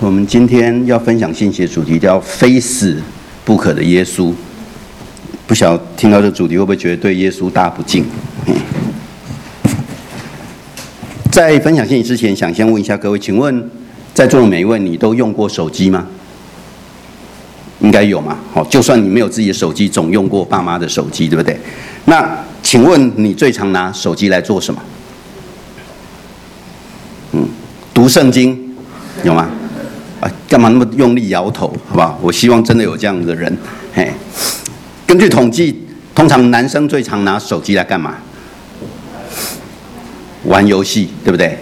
我们今天要分享信息的主题叫“非死不可的耶稣”。不晓得听到这主题会不会觉得对耶稣大不敬？在分享信息之前，想先问一下各位，请问在座的每一位，你都用过手机吗？应该有嘛？好，就算你没有自己的手机，总用过爸妈的手机，对不对？那请问你最常拿手机来做什么？嗯，读圣经有吗？啊，干嘛那么用力摇头？好不好？我希望真的有这样的人。嘿，根据统计，通常男生最常拿手机来干嘛？玩游戏，对不对？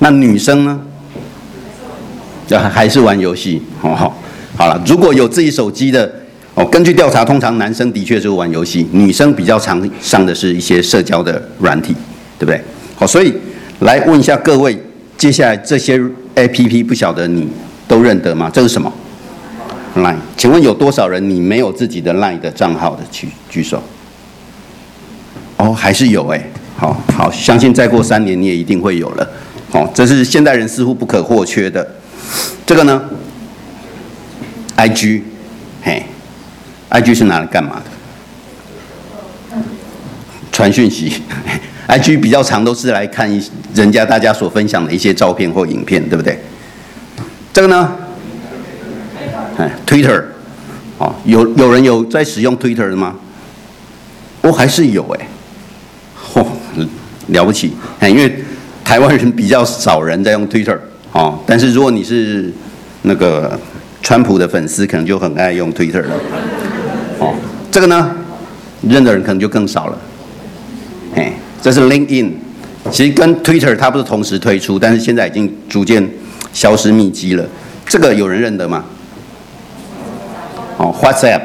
那女生呢？这还是玩游戏？好好，好了。如果有自己手机的哦，根据调查，通常男生的确是玩游戏，女生比较常上的是一些社交的软体，对不对？好，所以来问一下各位，接下来这些。APP 不晓得你都认得吗？这是什么？Line，请问有多少人你没有自己的 Line 的账号的？举举手。哦，还是有哎。好好，相信再过三年你也一定会有了。好，这是现代人似乎不可或缺的。这个呢？IG，嘿，IG 是拿来干嘛的？传讯息。IG 比较长，都是来看一人家大家所分享的一些照片或影片，对不对？这个呢？哎，Twitter，哦，有有人有在使用 Twitter 的吗？哦，还是有哎，嚯，了不起！哎，因为台湾人比较少人在用 Twitter，哦，但是如果你是那个川普的粉丝，可能就很爱用 Twitter 了。哦，这个呢，认的人可能就更少了。哎。这是 LinkedIn，其实跟 Twitter 它不是同时推出，但是现在已经逐渐消失匿迹了。这个有人认得吗？哦，WhatsApp，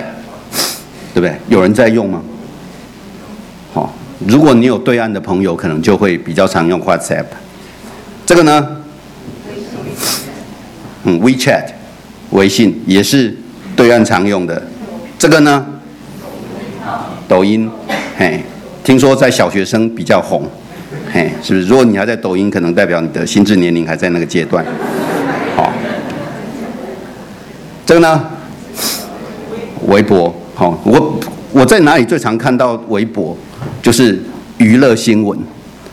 对不对？有人在用吗？好，如果你有对岸的朋友，可能就会比较常用 WhatsApp。这个呢？嗯，WeChat，微信也是对岸常用的。这个呢？抖音，嘿。听说在小学生比较红，嘿，是不是？如果你还在抖音，可能代表你的心智年龄还在那个阶段。好，这个呢？微博，好，我我在哪里最常看到微博？就是娱乐新闻，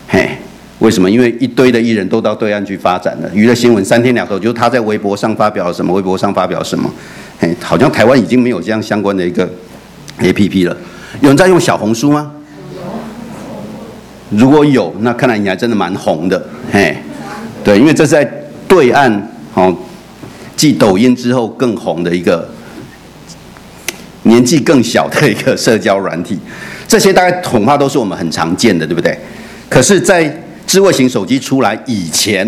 嘿，为什么？因为一堆的艺人都到对岸去发展了，娱乐新闻三天两头就是他在微博上发表什么，微博上发表什么，嘿，好像台湾已经没有这样相关的一个 APP 了。有人在用小红书吗？如果有，那看来你还真的蛮红的，嘿，对，因为这是在对岸哦，继抖音之后更红的一个年纪更小的一个社交软体，这些大概恐怕都是我们很常见的，对不对？可是，在智慧型手机出来以前，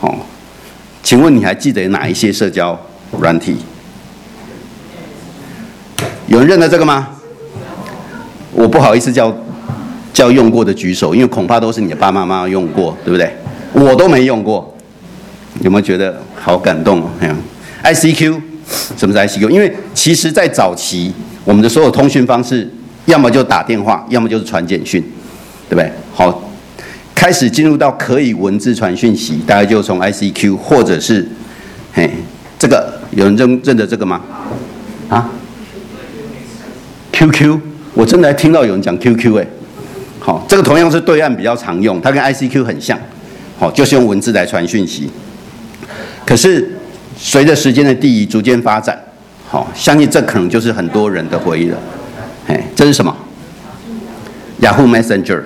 哦，请问你还记得哪一些社交软体？有人认得这个吗？我不好意思叫。叫用过的举手，因为恐怕都是你的爸爸妈妈用过，对不对？我都没用过，有没有觉得好感动哦？ICQ，什么是 ICQ？因为其实，在早期，我们的所有通讯方式，要么就打电话，要么就是传简讯，对不对？好，开始进入到可以文字传讯息，大概就从 ICQ，或者是，嘿，这个有人认认得这个吗？啊？QQ，我真的还听到有人讲 QQ 哎。好，这个同样是对岸比较常用，它跟 ICQ 很像，好，就是用文字来传讯息。可是随着时间的递移，逐渐发展，好，相信这可能就是很多人的回忆了。哎，这是什么？Yahoo Messenger，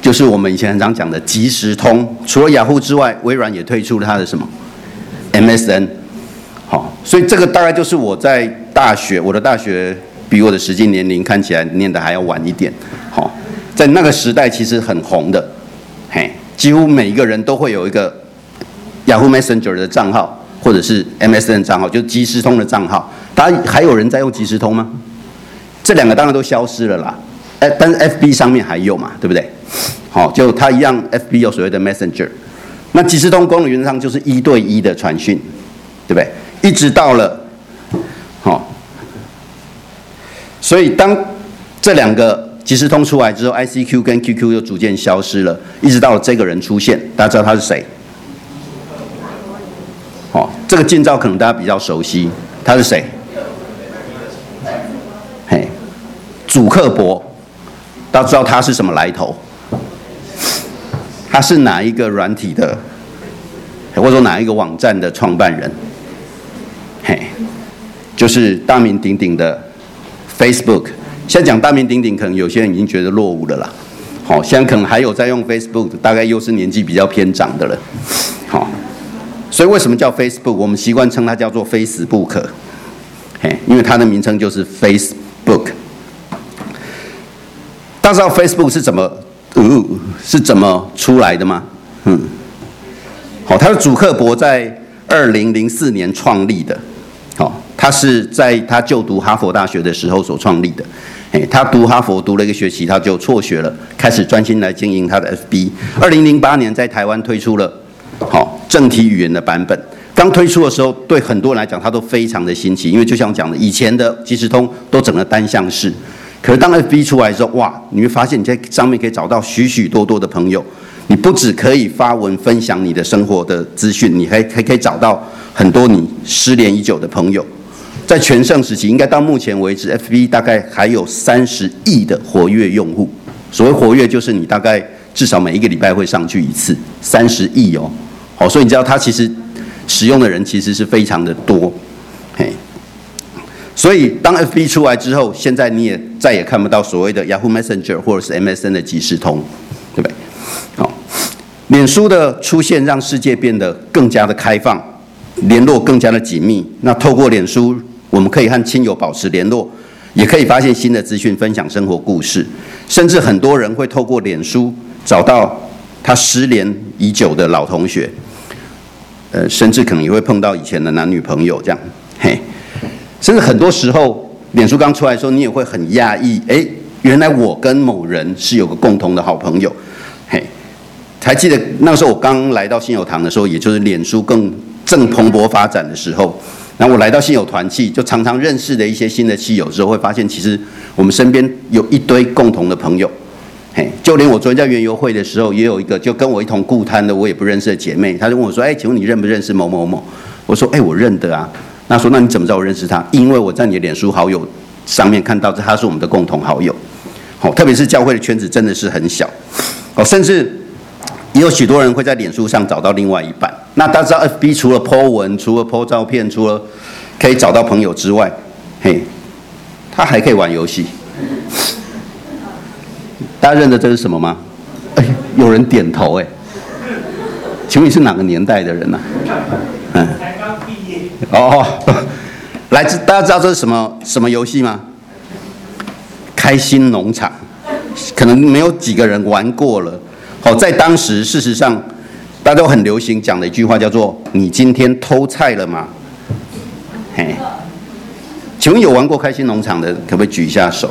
就是我们以前很常讲的即时通。除了 Yahoo 之外，微软也推出了它的什么 MSN。好，所以这个大概就是我在大学，我的大学比我的实际年龄看起来念的还要晚一点。好。在那个时代，其实很红的，嘿，几乎每一个人都会有一个 Yahoo Messenger 的账号，或者是 MSN 账号，就是即时通的账号。大家还有人在用即时通吗？这两个当然都消失了啦。哎，但是 FB 上面还有嘛，对不对？好，就它一样，FB 有所谓的 Messenger。那即时通功能原则上就是一对一的传讯，对不对？一直到了，好，所以当这两个。即时通出来之后，ICQ 跟 QQ 又逐渐消失了，一直到了这个人出现，大家知道他是谁？哦，这个近照可能大家比较熟悉，他是谁？嘿，祖克伯，大家知道他是什么来头？他是哪一个软体的，或者说哪一个网站的创办人？嘿，就是大名鼎鼎的 Facebook。现在讲大名鼎鼎，可能有些人已经觉得落伍了啦。好，现在可能还有在用 Facebook，大概又是年纪比较偏长的了。好。所以为什么叫 Facebook？我们习惯称它叫做 Facebook，嘿，因为它的名称就是 Facebook。大家知道 Facebook 是怎么，呃，是怎么出来的吗？嗯，好，他是主克伯在二零零四年创立的，好，他是在他就读哈佛大学的时候所创立的，诶，他读哈佛读了一个学期，他就辍学了，开始专心来经营他的 FB。二零零八年在台湾推出了。好，正体语言的版本刚推出的时候，对很多人来讲，它都非常的新奇，因为就像我讲的，以前的即时通都整个单向式，可是当 FB 出来之后，哇，你会发现你在上面可以找到许许多多的朋友，你不只可以发文分享你的生活的资讯，你还还可以找到很多你失联已久的朋友。在全盛时期，应该到目前为止，FB 大概还有三十亿的活跃用户。所谓活跃，就是你大概至少每一个礼拜会上去一次，三十亿哦。哦，所以你知道它其实使用的人其实是非常的多，嘿。所以当 FB 出来之后，现在你也再也看不到所谓的 Yahoo Messenger 或者是 MSN 的即时通，对不对？好，脸书的出现让世界变得更加的开放，联络更加的紧密。那透过脸书，我们可以和亲友保持联络，也可以发现新的资讯，分享生活故事，甚至很多人会透过脸书找到他失联已久的老同学。呃，甚至可能也会碰到以前的男女朋友这样，嘿，甚至很多时候，脸书刚出来的时候，你也会很讶异，哎，原来我跟某人是有个共同的好朋友，嘿，还记得那时候我刚来到新友堂的时候，也就是脸书更正蓬勃发展的时候，那我来到信友团契，就常常认识的一些新的亲友之后，会发现其实我们身边有一堆共同的朋友。嘿，就连我昨天在园游会的时候，也有一个就跟我一同顾摊的我也不认识的姐妹，她就问我说：“哎，请问你认不认识某某某？”我说：“哎，我认得啊。”那说：“那你怎么知道我认识他？因为我在你的脸书好友上面看到，这他是我们的共同好友。好，特别是教会的圈子真的是很小，哦，甚至也有许多人会在脸书上找到另外一半。那大家知道，FB 除了 po 文，除了 po 照片，除了可以找到朋友之外，嘿，他还可以玩游戏。”大家认得这是什么吗？哎，有人点头哎。请问你是哪个年代的人呢？嗯。才刚毕业。哦，来自大家知道这是什么什么游戏吗？开心农场，可能没有几个人玩过了。好，在当时，事实上大家都很流行讲的一句话叫做“你今天偷菜了吗？”嘿，请问有玩过开心农场的，可不可以举一下手？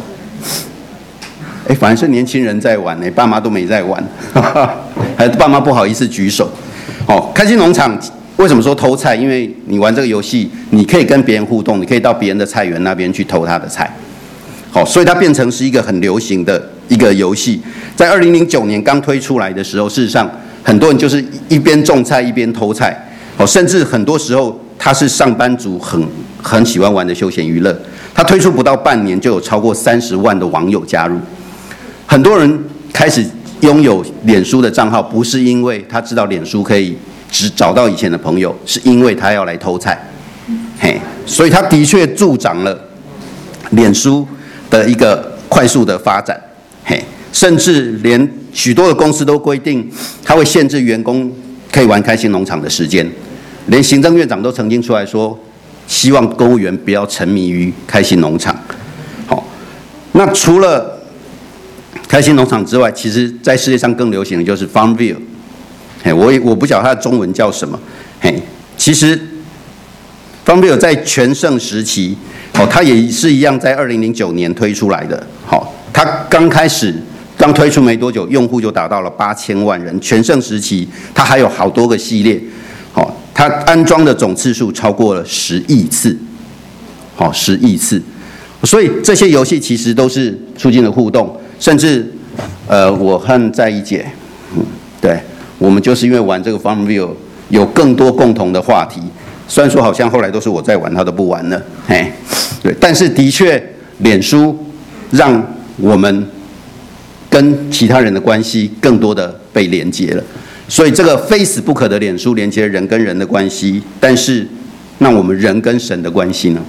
哎，反而是年轻人在玩，哎，爸妈都没在玩，哈哈，还爸妈不好意思举手。哦，开心农场为什么说偷菜？因为你玩这个游戏，你可以跟别人互动，你可以到别人的菜园那边去偷他的菜。好，所以它变成是一个很流行的一个游戏。在二零零九年刚推出来的时候，事实上很多人就是一边种菜一边偷菜。哦，甚至很多时候他是上班族很很喜欢玩的休闲娱乐。他推出不到半年，就有超过三十万的网友加入。很多人开始拥有脸书的账号，不是因为他知道脸书可以只找到以前的朋友，是因为他要来偷菜，嘿，所以他的确助长了脸书的一个快速的发展，嘿，甚至连许多的公司都规定，他会限制员工可以玩开心农场的时间，连行政院长都曾经出来说，希望公务员不要沉迷于开心农场。好，那除了开心农场之外，其实在世界上更流行的就是 Farmville。嘿，我也我不晓得它的中文叫什么。嘿，其实 Farmville 在全盛时期，哦，它也是一样，在二零零九年推出来的。好，它刚开始刚推出没多久，用户就达到了八千万人。全盛时期，它还有好多个系列。好，它安装的总次数超过了十亿次。好，十亿次。所以这些游戏其实都是促进了互动。甚至，呃，我和在一姐，嗯，对，我们就是因为玩这个 FarmVille 有更多共同的话题，虽然说好像后来都是我在玩，他都不玩了，嘿，对，但是的确，脸书让我们跟其他人的关系更多的被连接了，所以这个非死不可的脸书连接人跟人的关系，但是那我们人跟神的关系呢？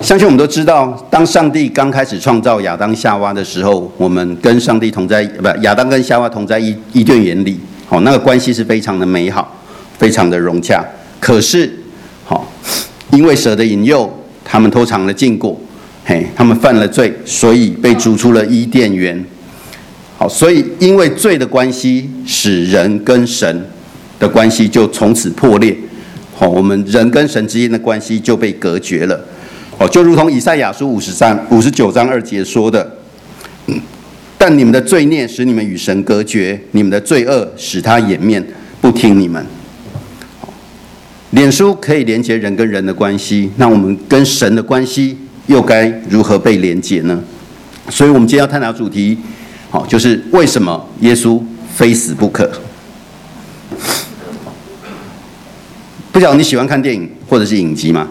相信我们都知道，当上帝刚开始创造亚当夏娃的时候，我们跟上帝同在，不，亚当跟夏娃同在伊伊甸园里，好，那个关系是非常的美好，非常的融洽。可是，好，因为蛇的引诱，他们偷尝了禁果，嘿，他们犯了罪，所以被逐出了伊甸园。好，所以因为罪的关系，使人跟神的关系就从此破裂。好，我们人跟神之间的关系就被隔绝了。哦，就如同以赛亚书五十三、五十九章二节说的，但你们的罪孽使你们与神隔绝，你们的罪恶使他掩面不听你们。脸书可以连接人跟人的关系，那我们跟神的关系又该如何被连接呢？所以，我们今天要探讨主题，好，就是为什么耶稣非死不可？不晓得你喜欢看电影或者是影集吗？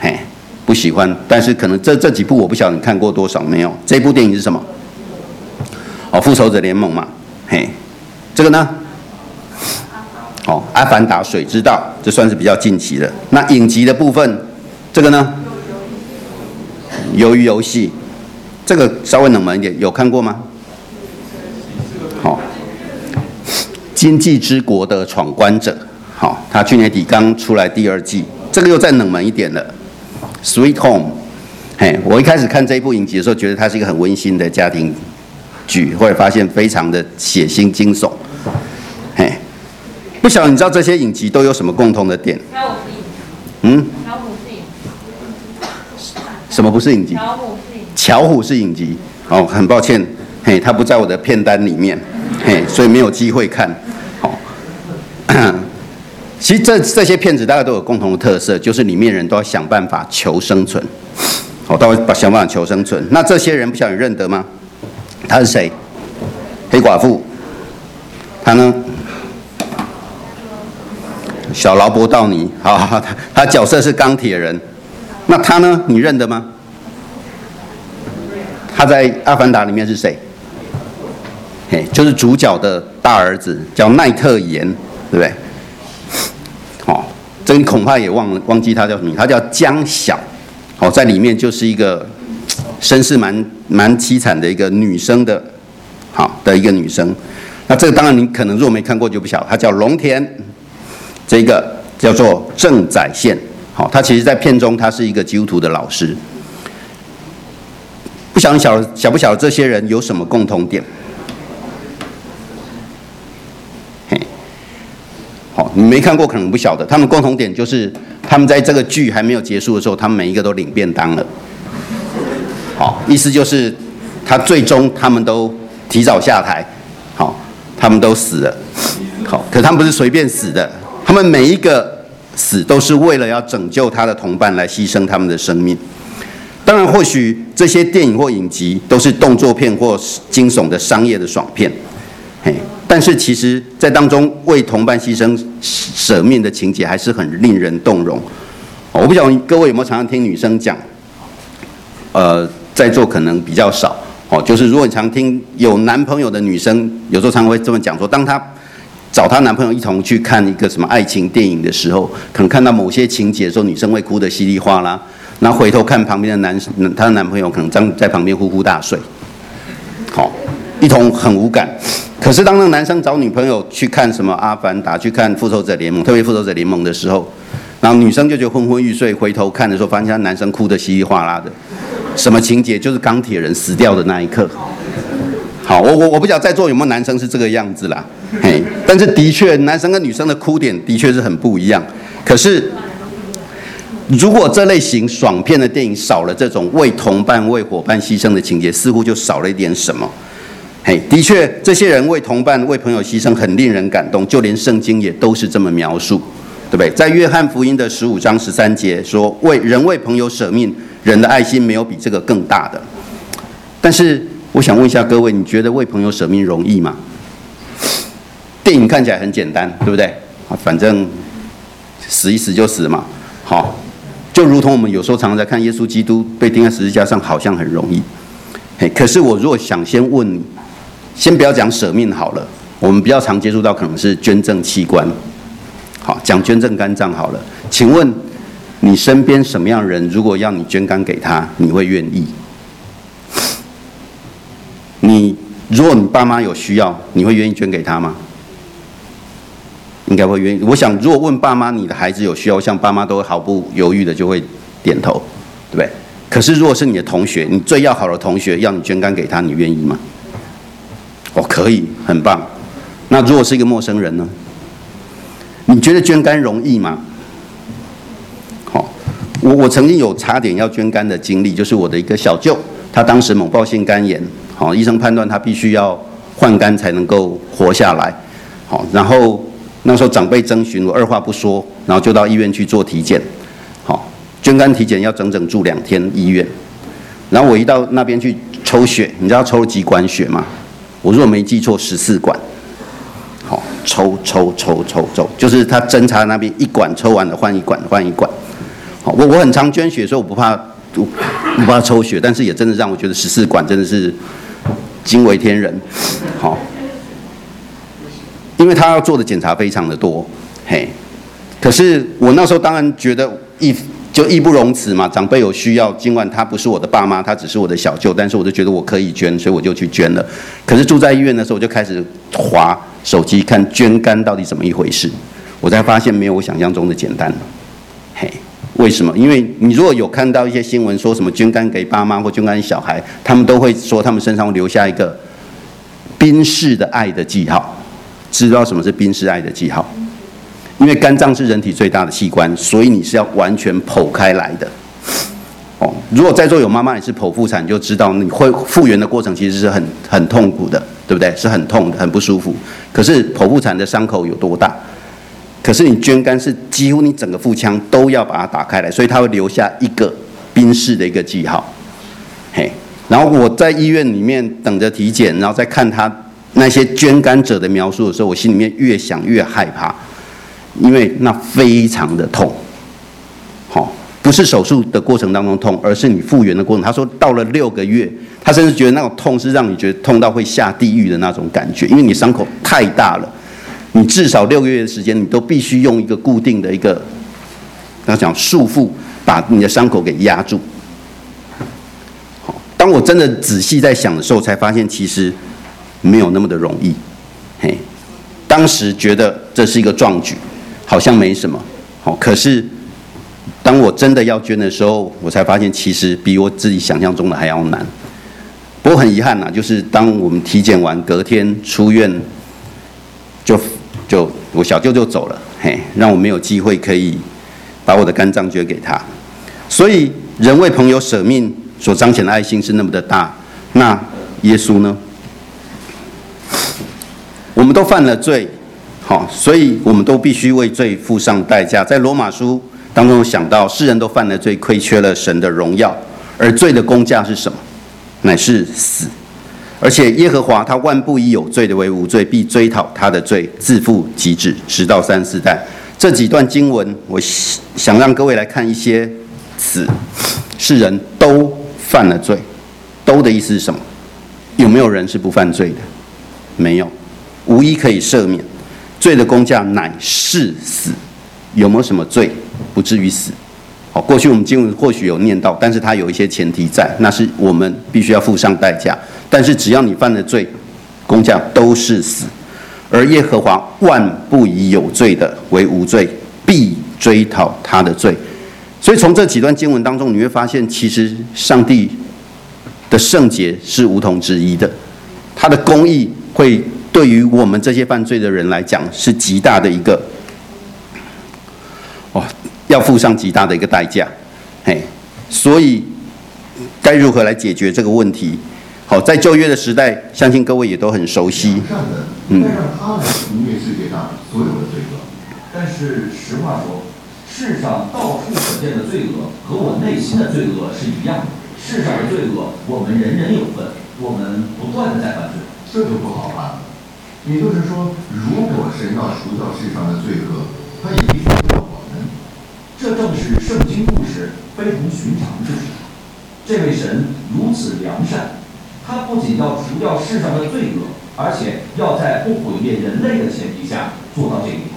嘿。不喜欢，但是可能这这几部我不晓得你看过多少没有？这部电影是什么？哦，复仇者联盟嘛，嘿，这个呢？哦，阿凡达水之道，这算是比较近期的。那影集的部分，这个呢？鱿鱼游戏，这个稍微冷门一点，有看过吗？好，经济之国的闯关者，好，他去年底刚出来第二季，这个又再冷门一点了。Sweet Home，嘿，我一开始看这一部影集的时候，觉得它是一个很温馨的家庭剧，后来发现非常的血腥惊悚，嘿，不晓得你知道这些影集都有什么共同的点？嗯？什么不是影集？巧虎是影集。哦，很抱歉，嘿，他不在我的片单里面，嘿，所以没有机会看。好。其实这这些片子大家都有共同的特色，就是里面人都要想办法求生存，好，都要想办法求生存。那这些人不晓得你认得吗？他是谁？黑寡妇。他呢？小劳勃道尼。好，他他角色是钢铁人。那他呢？你认得吗？他在《阿凡达》里面是谁？嘿，就是主角的大儿子，叫奈特盐，对不对？哦这你恐怕也忘了忘记他叫什么名，他叫江晓，哦，在里面就是一个身世蛮蛮凄惨的一个女生的，好的一个女生。那这个当然你可能若没看过就不晓得，她叫龙田，这个叫做郑宰宪，好，他其实在片中他是一个基督徒的老师。不晓得晓晓不晓得这些人有什么共同点？好你没看过，可能不晓得。他们共同点就是，他们在这个剧还没有结束的时候，他们每一个都领便当了。好，意思就是，他最终他们都提早下台，好，他们都死了。好，可他们不是随便死的，他们每一个死都是为了要拯救他的同伴来牺牲他们的生命。当然，或许这些电影或影集都是动作片或惊悚的商业的爽片，嘿。但是其实，在当中为同伴牺牲舍命的情节还是很令人动容。我不晓得各位有没有常常听女生讲，呃，在座可能比较少哦。就是如果你常听有男朋友的女生，有时候常会这么讲说，当她找她男朋友一同去看一个什么爱情电影的时候，可能看到某些情节的时候，女生会哭得稀里哗啦，然后回头看旁边的男生，她的男朋友可能在在旁边呼呼大睡，好，一同很无感。可是当那个男生找女朋友去看什么《阿凡达》、去看《复仇者联盟》，特别《复仇者联盟》的时候，然后女生就觉得昏昏欲睡，回头看的时候，发现她男生哭得稀里哗啦的。什么情节？就是钢铁人死掉的那一刻。好，我我我不知道在座有没有男生是这个样子啦。嘿，但是的确，男生跟女生的哭点的确是很不一样。可是，如果这类型爽片的电影少了这种为同伴、为伙伴牺牲的情节，似乎就少了一点什么。嘿，的确，这些人为同伴、为朋友牺牲，很令人感动。就连圣经也都是这么描述，对不对？在约翰福音的十五章十三节说：“为人为朋友舍命，人的爱心没有比这个更大的。”但是，我想问一下各位，你觉得为朋友舍命容易吗？电影看起来很简单，对不对？反正死一死就死嘛，好，就如同我们有时候常常在看耶稣基督被钉在十字架上，好像很容易，嘿，可是我如果想先问你，先不要讲舍命好了，我们比较常接触到可能是捐赠器官，好，讲捐赠肝脏好了，请问你身边什么样的人，如果要你捐肝给他，你会愿意？你如果你爸妈有需要，你会愿意捐给他吗？应该会愿意。我想，如果问爸妈，你的孩子有需要，像爸妈都会毫不犹豫的就会点头，对不对？可是如果是你的同学，你最要好的同学要你捐肝给他，你愿意吗？哦，可以，很棒。那如果是一个陌生人呢？你觉得捐肝容易吗？好，我我曾经有差点要捐肝的经历，就是我的一个小舅，他当时猛暴性肝炎，好，医生判断他必须要换肝才能够活下来，好，然后。那时候长辈征询我，二话不说，然后就到医院去做体检。好，捐肝体检要整整住两天医院。然后我一到那边去抽血，你知道抽了几管血吗？我如果没记错，十四管。好，抽抽抽抽抽，就是他针插那边一管抽完了换一管换一管。好，我我很常捐血，所以我不怕不不怕抽血，但是也真的让我觉得十四管真的是惊为天人。好。因为他要做的检查非常的多，嘿，可是我那时候当然觉得义就义不容辞嘛，长辈有需要，尽管他不是我的爸妈，他只是我的小舅，但是我就觉得我可以捐，所以我就去捐了。可是住在医院的时候，我就开始划手机看捐肝到底怎么一回事，我才发现没有我想象中的简单，嘿，为什么？因为你如果有看到一些新闻说什么捐肝给爸妈或捐肝给小孩，他们都会说他们身上会留下一个冰释的爱的记号。知道什么是冰释爱的记号？因为肝脏是人体最大的器官，所以你是要完全剖开来的。哦，如果在座有妈妈也是剖腹产，就知道你会复原的过程其实是很很痛苦的，对不对？是很痛的，很不舒服。可是剖腹产的伤口有多大？可是你捐肝是几乎你整个腹腔都要把它打开来，所以它会留下一个宾氏的一个记号。嘿，然后我在医院里面等着体检，然后再看他。那些捐肝者的描述的时候，我心里面越想越害怕，因为那非常的痛。好，不是手术的过程当中痛，而是你复原的过程。他说到了六个月，他甚至觉得那种痛是让你觉得痛到会下地狱的那种感觉，因为你伤口太大了，你至少六个月的时间，你都必须用一个固定的一个，他讲束缚，把你的伤口给压住。好，当我真的仔细在想的时候，才发现其实。没有那么的容易，嘿，当时觉得这是一个壮举，好像没什么，好，可是当我真的要捐的时候，我才发现其实比我自己想象中的还要难。不过很遗憾呐，就是当我们体检完隔天出院，就就我小舅就走了，嘿，让我没有机会可以把我的肝脏捐给他。所以人为朋友舍命所彰显的爱心是那么的大，那耶稣呢？我们都犯了罪，好，所以我们都必须为罪付上代价。在罗马书当中想到，世人都犯了罪，亏缺了神的荣耀，而罪的工价是什么？乃是死。而且耶和华他万不以有罪的为无罪，必追讨他的罪，自负及至，直到三四代。这几段经文，我想让各位来看一些词，是人都犯了罪，都的意思是什么？有没有人是不犯罪的？没有。无一可以赦免，罪的工价乃是死。有没有什么罪不至于死？好，过去我们经文或许有念到，但是它有一些前提在，那是我们必须要付上代价。但是只要你犯了罪，工匠都是死。而耶和华万不以有罪的为无罪，必追讨他的罪。所以从这几段经文当中，你会发现，其实上帝的圣洁是无同之一的，他的公义会。对于我们这些犯罪的人来讲，是极大的一个，要付上极大的一个代价，嘿，所以该如何来解决这个问题？好，在旧约的时代，相信各位也都很熟悉。嗯。让他来除灭世界上所有的罪恶，但是实话说，世上到处可见的罪恶和我内心的罪恶是一样的。世上的罪恶，我们人人有份，我们不断的在犯罪，这就不好办了。也就是说，如果神要除掉世上的罪恶，他也必须除掉我们。这正是圣经故事非同寻常之处。这位神如此良善，他不仅要除掉世上的罪恶，而且要在不毁灭人类的前提下做到这一点。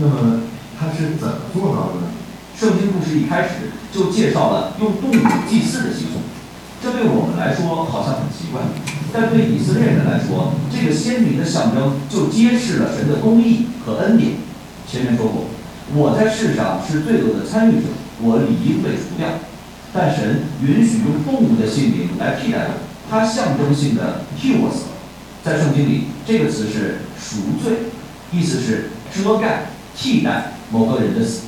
那么他是怎么做到的呢？圣经故事一开始就介绍了用动物祭祀的习俗，这对我们来说好像很奇怪，但对以色列人来说，这个鲜明的象征就揭示了神的公义和恩典。前面说过，我在世上是罪恶的参与者，我理应被除掉，但神允许用动物的性命来替代我，他象征性的替我死。在圣经里，这个词是赎罪，意思是遮盖、替代某个人的死。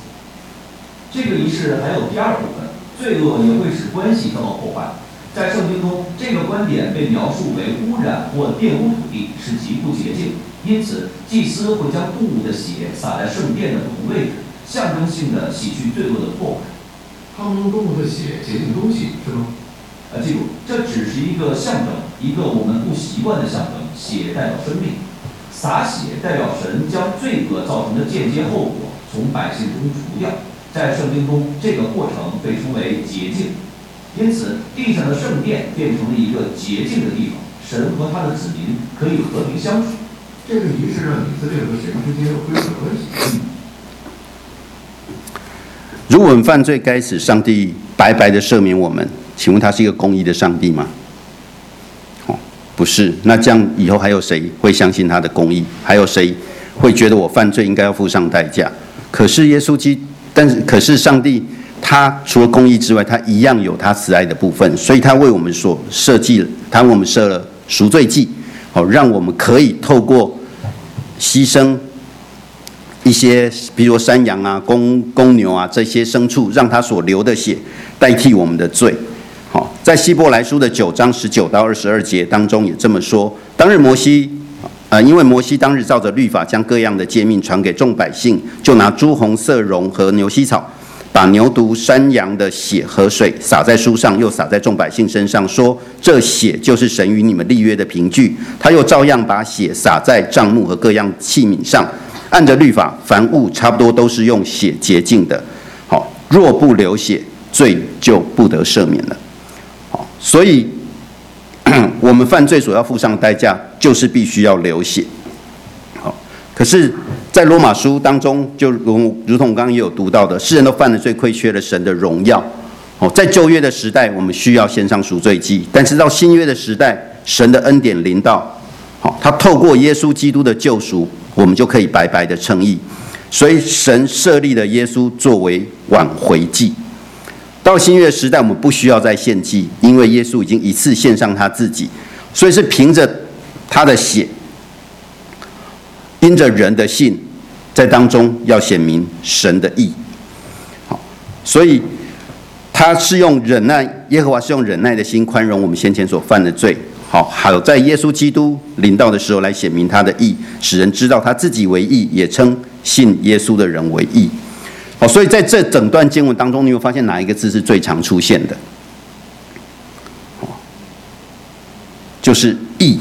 这个仪式还有第二部分，罪恶也会使关系遭到破坏。在圣经中，这个观点被描述为污染或玷污土地，是极不洁净。因此，祭司会将动物的血洒在圣殿的不同位置，象征性的洗去罪恶的破坏。他们用动物的血洁净东西，是吗？啊，记住，这只是一个象征，一个我们不习惯的象征。血代表生命，洒血代表神将罪恶造成的间接后果从百姓中除掉。在圣经中，这个过程被称为洁净，因此地上的圣殿变成了一个洁净的地方，神和他的子民可以和平相处。这个仪式让以色列和神之间恢复了关系。如果我们犯罪该死，上帝白白的赦免我们，请问他是一个公义的上帝吗？哦，不是。那这样以后还有谁会相信他的公义？还有谁会觉得我犯罪应该要付上代价？可是耶稣基。但是，可是上帝他除了公义之外，他一样有他慈爱的部分，所以他为我们所设计了，他为我们设了赎罪祭，好，让我们可以透过牺牲一些，比如说山羊啊、公公牛啊这些牲畜，让他所流的血代替我们的罪。好，在希伯来书的九章十九到二十二节当中也这么说，当日摩西。呃，因为摩西当日照着律法将各样的诫命传给众百姓，就拿朱红色绒和牛膝草，把牛犊、山羊的血和水洒在书上，又洒在众百姓身上，说：这血就是神与你们立约的凭据。他又照样把血洒在帐幕和各样器皿上，按着律法，凡物差不多都是用血洁净的。好，若不流血，罪就不得赦免了。好，所以。我们犯罪所要付上的代价，就是必须要流血。好，可是，在罗马书当中，就如如同刚刚也有读到的，世人都犯了罪，亏缺了神的荣耀。哦，在旧约的时代，我们需要献上赎罪祭；但是到新约的时代，神的恩典临到，好，他透过耶稣基督的救赎，我们就可以白白的称义。所以，神设立了耶稣作为挽回祭。到新约时代，我们不需要再献祭，因为耶稣已经一次献上他自己，所以是凭着他的血，因着人的信，在当中要显明神的义。好，所以他是用忍耐，耶和华是用忍耐的心宽容我们先前所犯的罪。好，还有在耶稣基督临到的时候来显明他的义，使人知道他自己为义，也称信耶稣的人为义。好，所以在这整段经文当中，你会发现哪一个字是最常出现的？好就是“义”。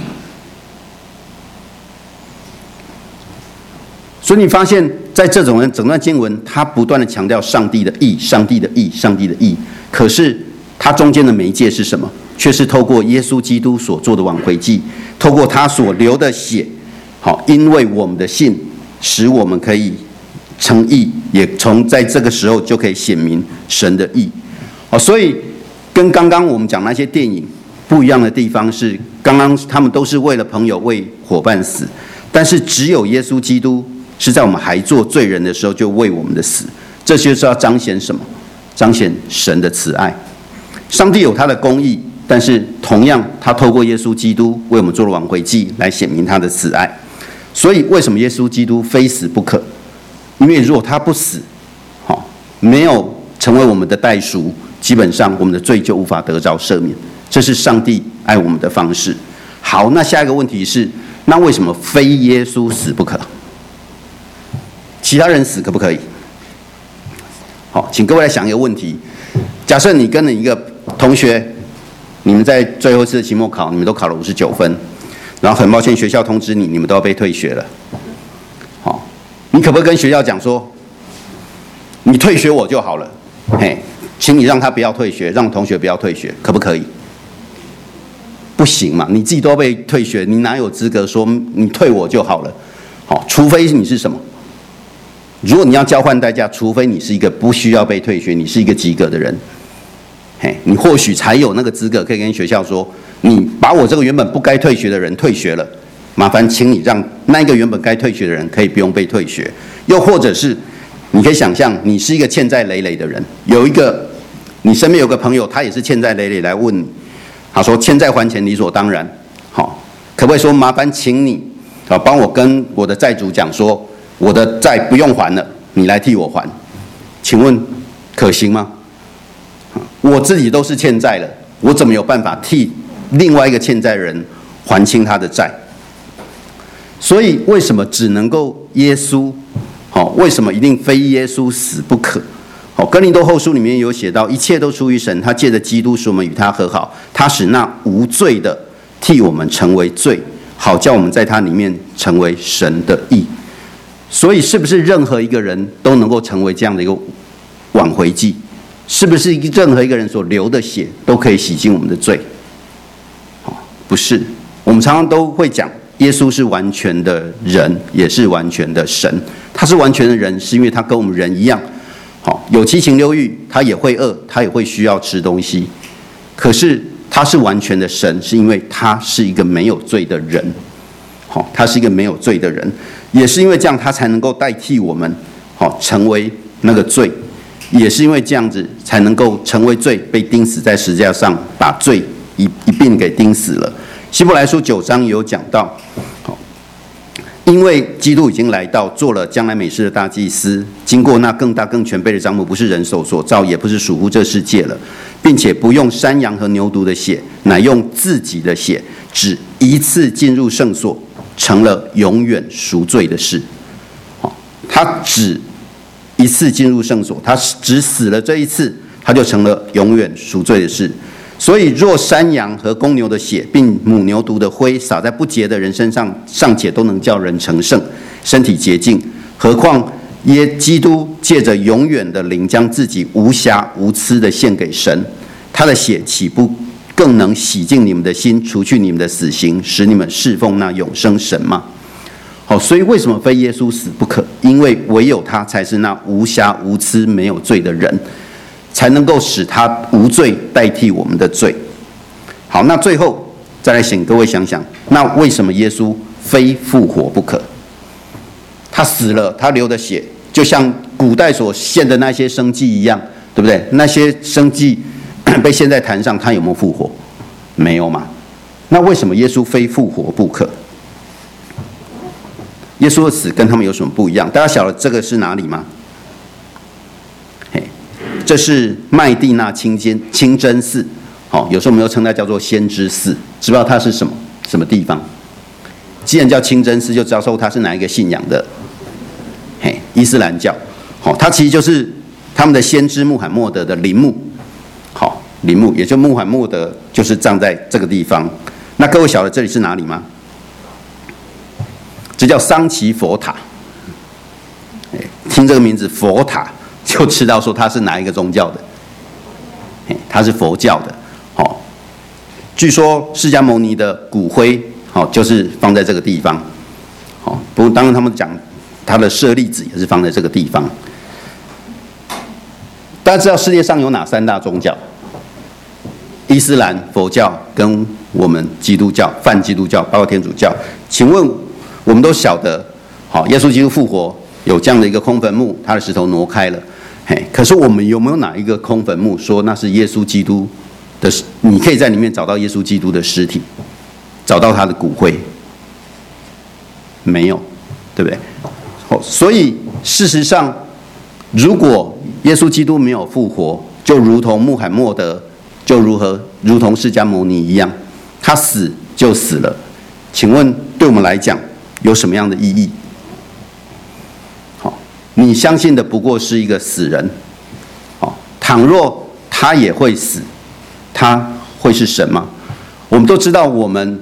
所以你发现，在这种人整段经文，它不断的强调上帝的义、上帝的义、上帝的义。可是，它中间的媒介是什么？却是透过耶稣基督所做的挽回祭，透过他所流的血。好，因为我们的信，使我们可以。称义也从在这个时候就可以显明神的义，哦，所以跟刚刚我们讲那些电影不一样的地方是，刚刚他们都是为了朋友、为伙伴死，但是只有耶稣基督是在我们还做罪人的时候就为我们的死，这就是要彰显什么？彰显神的慈爱。上帝有他的公义，但是同样他透过耶稣基督为我们做了挽回祭，来显明他的慈爱。所以为什么耶稣基督非死不可？因为如果他不死，好，没有成为我们的代赎，基本上我们的罪就无法得着赦免。这是上帝爱我们的方式。好，那下一个问题是，那为什么非耶稣死不可？其他人死可不可以？好，请各位来想一个问题：假设你跟了一个同学，你们在最后一次的期末考，你们都考了五十九分，然后很抱歉，学校通知你，你们都要被退学了。好，你可不可以跟学校讲说，你退学我就好了？嘿，请你让他不要退学，让同学不要退学，可不可以？不行嘛，你自己都要被退学，你哪有资格说你退我就好了？好，除非你是什么？如果你要交换代价，除非你是一个不需要被退学，你是一个及格的人，嘿，你或许才有那个资格可以跟学校说，你把我这个原本不该退学的人退学了，麻烦请你让那一个原本该退学的人可以不用被退学。又或者是，你可以想象，你是一个欠债累累的人，有一个你身边有个朋友，他也是欠债累累来问你，他说欠债还钱理所当然，好，可不可以说麻烦请你啊帮我跟我的债主讲说。我的债不用还了，你来替我还，请问可行吗？我自己都是欠债了，我怎么有办法替另外一个欠债人还清他的债？所以为什么只能够耶稣？好，为什么一定非耶稣死不可？好，哥林多后书里面有写到，一切都出于神，他借着基督使我们与他和好，他使那无罪的替我们成为罪，好叫我们在他里面成为神的义。所以，是不是任何一个人都能够成为这样的一个挽回祭？是不是任何一个人所流的血都可以洗净我们的罪？不是。我们常常都会讲，耶稣是完全的人，也是完全的神。他是完全的人，是因为他跟我们人一样，好有七情六欲，他也会饿，他也会需要吃东西。可是他是完全的神，是因为他是一个没有罪的人。好，他是一个没有罪的人。也是因为这样，他才能够代替我们，好成为那个罪；也是因为这样子，才能够成为罪，被钉死在十字架上，把罪一一并给钉死了。希伯来书九章有讲到，好，因为基督已经来到，做了将来美事的大祭司，经过那更大更全备的帐幕，不是人手所造，也不是属乎这世界了，并且不用山羊和牛犊的血，乃用自己的血，只一次进入圣所。成了永远赎罪的事，好，他只一次进入圣所，他只死了这一次，他就成了永远赎罪的事。所以，若山羊和公牛的血，并母牛犊的灰洒在不洁的人身上，尚且都能叫人成圣，身体洁净，何况耶基督借着永远的灵，将自己无瑕无疵的献给神，他的血岂不更能洗净你们的心，除去你们的死刑，使你们侍奉那永生神吗？好，所以为什么非耶稣死不可？因为唯有他才是那无瑕无疵、没有罪的人，才能够使他无罪代替我们的罪。好，那最后再来请各位想想，那为什么耶稣非复活不可？他死了，他流的血就像古代所献的那些生祭一样，对不对？那些生祭。被献在坛上，他有没有复活？没有嘛？那为什么耶稣非复活不可？耶稣的死跟他们有什么不一样？大家晓得这个是哪里吗？嘿，这是麦地那清真清真寺。好，有时候我们又称它叫做先知寺。知不知道它是什么什么地方？既然叫清真寺，就知道说它是哪一个信仰的？嘿，伊斯兰教。好，它其实就是他们的先知穆罕默德的陵墓。陵墓，也就穆罕默德就是葬在这个地方。那各位晓得这里是哪里吗？这叫桑奇佛塔。听这个名字佛塔，就知道说它是哪一个宗教的。它是佛教的。好，据说释迦牟尼的骨灰，好，就是放在这个地方。好，不过当然他们讲他的舍利子也是放在这个地方。大家知道世界上有哪三大宗教？伊斯兰、佛教跟我们基督教、泛基督教，包括天主教，请问我们都晓得，好，耶稣基督复活有这样的一个空坟墓，他的石头挪开了，嘿，可是我们有没有哪一个空坟墓说那是耶稣基督的？你可以在里面找到耶稣基督的尸体，找到他的骨灰？没有，对不对？哦，所以事实上，如果耶稣基督没有复活，就如同穆罕默德。就如何，如同释迦牟尼一样，他死就死了。请问，对我们来讲有什么样的意义？好，你相信的不过是一个死人。好，倘若他也会死，他会是神吗？我们都知道，我们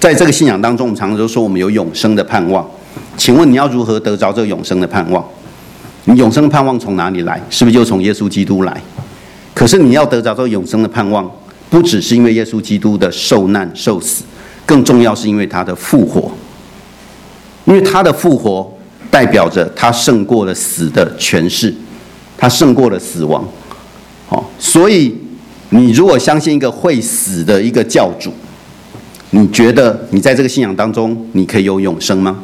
在这个信仰当中，我们常常都说我们有永生的盼望。请问你要如何得着这个永生的盼望？你永生的盼望从哪里来？是不是就从耶稣基督来？可是你要得着这永生的盼望，不只是因为耶稣基督的受难受死，更重要是因为他的复活。因为他的复活代表着他胜过了死的权势，他胜过了死亡。好，所以你如果相信一个会死的一个教主，你觉得你在这个信仰当中，你可以有永生吗？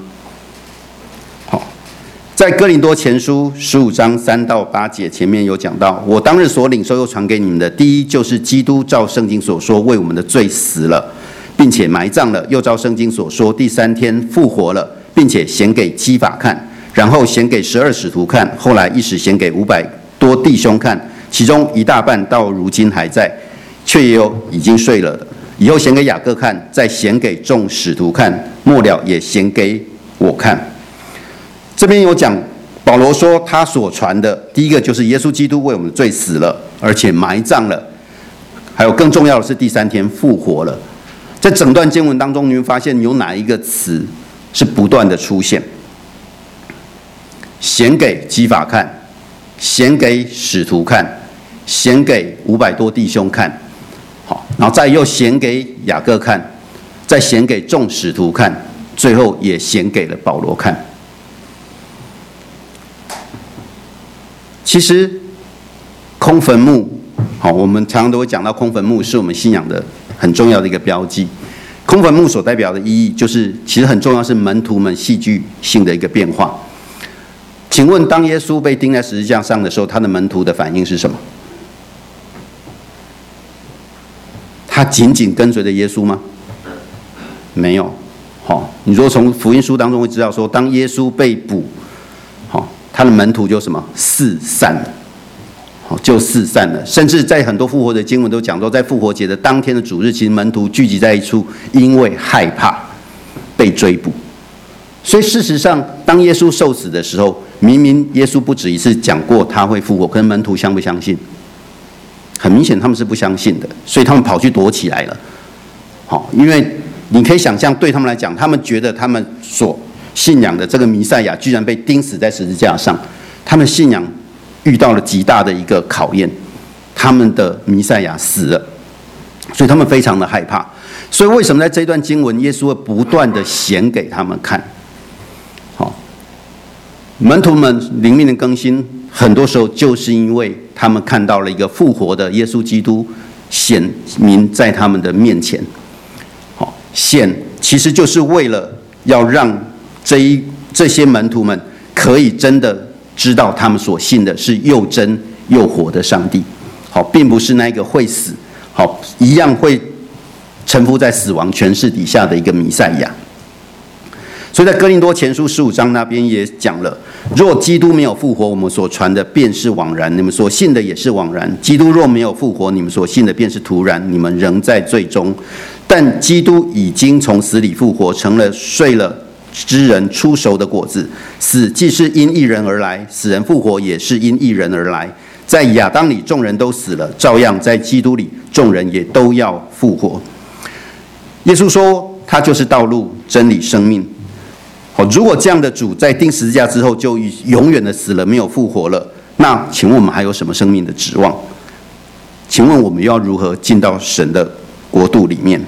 在哥林多前书十五章三到八节前面有讲到，我当日所领受又传给你们的，第一就是基督照圣经所说为我们的罪死了，并且埋葬了，又照圣经所说第三天复活了，并且显给基法看，然后显给十二使徒看，后来一时显给五百多弟兄看，其中一大半到如今还在，却也有已经睡了的。以后显给雅各看，再显给众使徒看，末了也显给我看。这边有讲，保罗说他所传的第一个就是耶稣基督为我们的罪死了，而且埋葬了，还有更重要的是第三天复活了。在整段经文当中，你会发现有哪一个词是不断的出现？显给基法看，显给使徒看，显给五百多弟兄看。好，然后再又显给雅各看，再显给众使徒看，最后也显给了保罗看。其实，空坟墓，好，我们常常都会讲到空坟墓是我们信仰的很重要的一个标记。空坟墓所代表的意义，就是其实很重要，是门徒们戏剧性的一个变化。请问，当耶稣被钉在十字架上的时候，他的门徒的反应是什么？他紧紧跟随着耶稣吗？没有。好，你说从福音书当中会知道说，当耶稣被捕，他的门徒就什么四散，好，就四散了。甚至在很多复活的经文都讲到，在复活节的当天的主日，其实门徒聚集在一处，因为害怕被追捕。所以事实上，当耶稣受死的时候，明明耶稣不止一次讲过他会复活，可是门徒相不相信？很明显，他们是不相信的，所以他们跑去躲起来了。好，因为你可以想象，对他们来讲，他们觉得他们所信仰的这个弥赛亚居然被钉死在十字架上，他们信仰遇到了极大的一个考验，他们的弥赛亚死了，所以他们非常的害怕。所以为什么在这段经文，耶稣会不断的显给他们看？好，门徒们灵命的更新，很多时候就是因为。他们看到了一个复活的耶稣基督显明在他们的面前，好，显其实就是为了要让这一这些门徒们可以真的知道他们所信的是又真又活的上帝，好，并不是那个会死，好，一样会臣服在死亡权势底下的一个弥赛亚。所以在哥林多前书十五章那边也讲了，若基督没有复活，我们所传的便是枉然；你们所信的也是枉然。基督若没有复活，你们所信的便是徒然，你们仍在罪中。但基督已经从死里复活，成了睡了之人出熟的果子。死既是因一人而来，死人复活也是因一人而来。在亚当里众人都死了，照样在基督里众人也都要复活。耶稣说，他就是道路、真理、生命。好，如果这样的主在钉十字架之后就永远的死了，没有复活了，那请问我们还有什么生命的指望？请问我们要如何进到神的国度里面？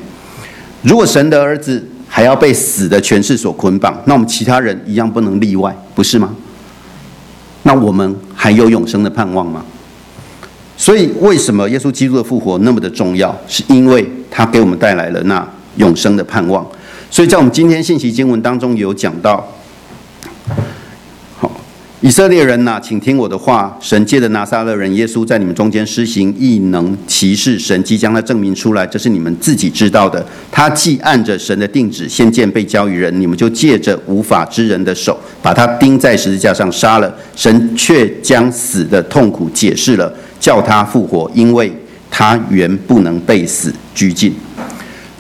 如果神的儿子还要被死的权势所捆绑，那我们其他人一样不能例外，不是吗？那我们还有永生的盼望吗？所以，为什么耶稣基督的复活那么的重要？是因为他给我们带来了那永生的盼望。所以在我们今天信息经文当中有讲到，以色列人呐，请听我的话，神借着拿撒勒人耶稣在你们中间施行异能奇事，神即将他证明出来，这是你们自己知道的。他既按着神的定旨先见被交于人，你们就借着无法之人的手把他钉在十字架上杀了。神却将死的痛苦解释了，叫他复活，因为他原不能被死拘禁。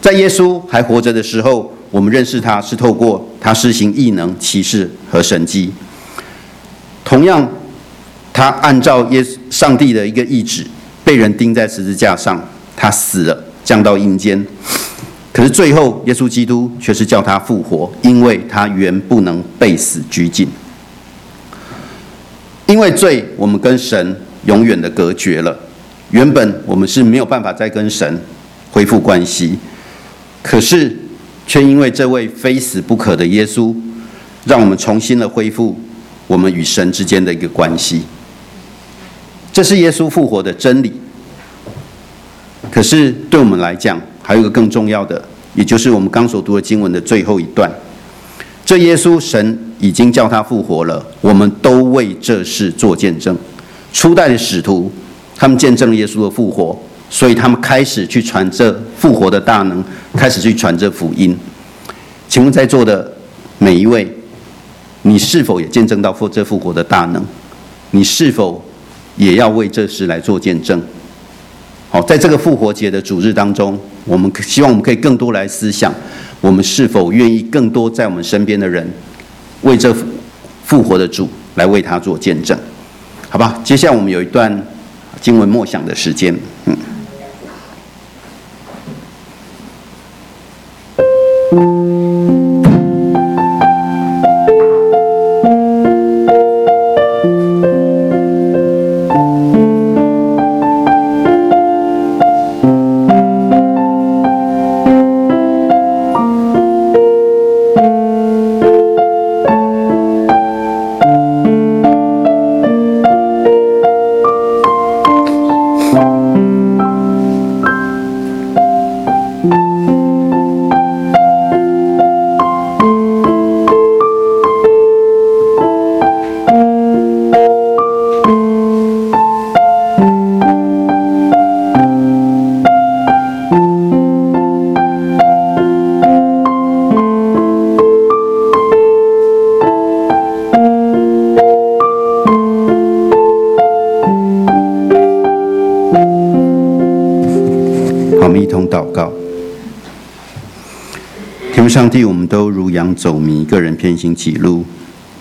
在耶稣还活着的时候。我们认识他是透过他施行异能、奇事和神迹。同样，他按照耶上帝的一个意志，被人钉在十字架上，他死了，降到阴间。可是最后，耶稣基督却是叫他复活，因为他原不能被死拘禁。因为罪，我们跟神永远的隔绝了。原本我们是没有办法再跟神恢复关系，可是却因为这位非死不可的耶稣，让我们重新的恢复我们与神之间的一个关系。这是耶稣复活的真理。可是对我们来讲，还有一个更重要的，也就是我们刚所读的经文的最后一段。这耶稣神已经叫他复活了，我们都为这事做见证。初代的使徒，他们见证了耶稣的复活，所以他们开始去传这复活的大能，开始去传这福音。请问在座的每一位，你是否也见证到复这复活的大能？你是否也要为这事来做见证？好，在这个复活节的主日当中，我们希望我们可以更多来思想，我们是否愿意更多在我们身边的人，为这复活的主来为他做见证？好吧，接下来我们有一段经文默想的时间，嗯。我们一同祷告天上帝，我们都如羊走迷，个人偏行己路，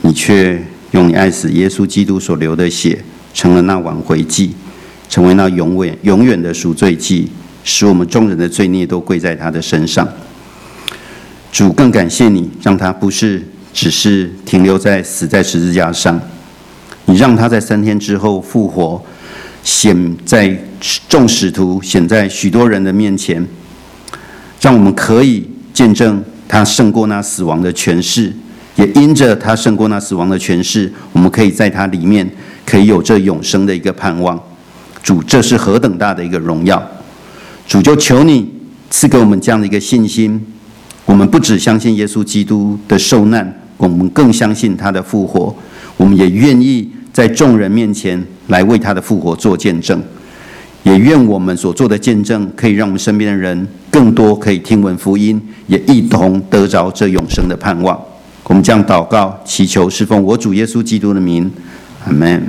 你却用你爱子耶稣基督所流的血，成了那挽回祭，成为那永远永远的赎罪祭，使我们众人的罪孽都归在他的身上。主更感谢你，让他不是只是停留在死在十字架上，你让他在三天之后复活，显在众使徒，显在许多人的面前，让我们可以见证。他胜过那死亡的权势，也因着他胜过那死亡的权势，我们可以在他里面可以有这永生的一个盼望。主，这是何等大的一个荣耀！主就求你赐给我们这样的一个信心。我们不只相信耶稣基督的受难，我们更相信他的复活。我们也愿意在众人面前来为他的复活做见证。也愿我们所做的见证，可以让我们身边的人更多可以听闻福音，也一同得着这永生的盼望。我们将祷告、祈求、侍奉我主耶稣基督的名，阿门。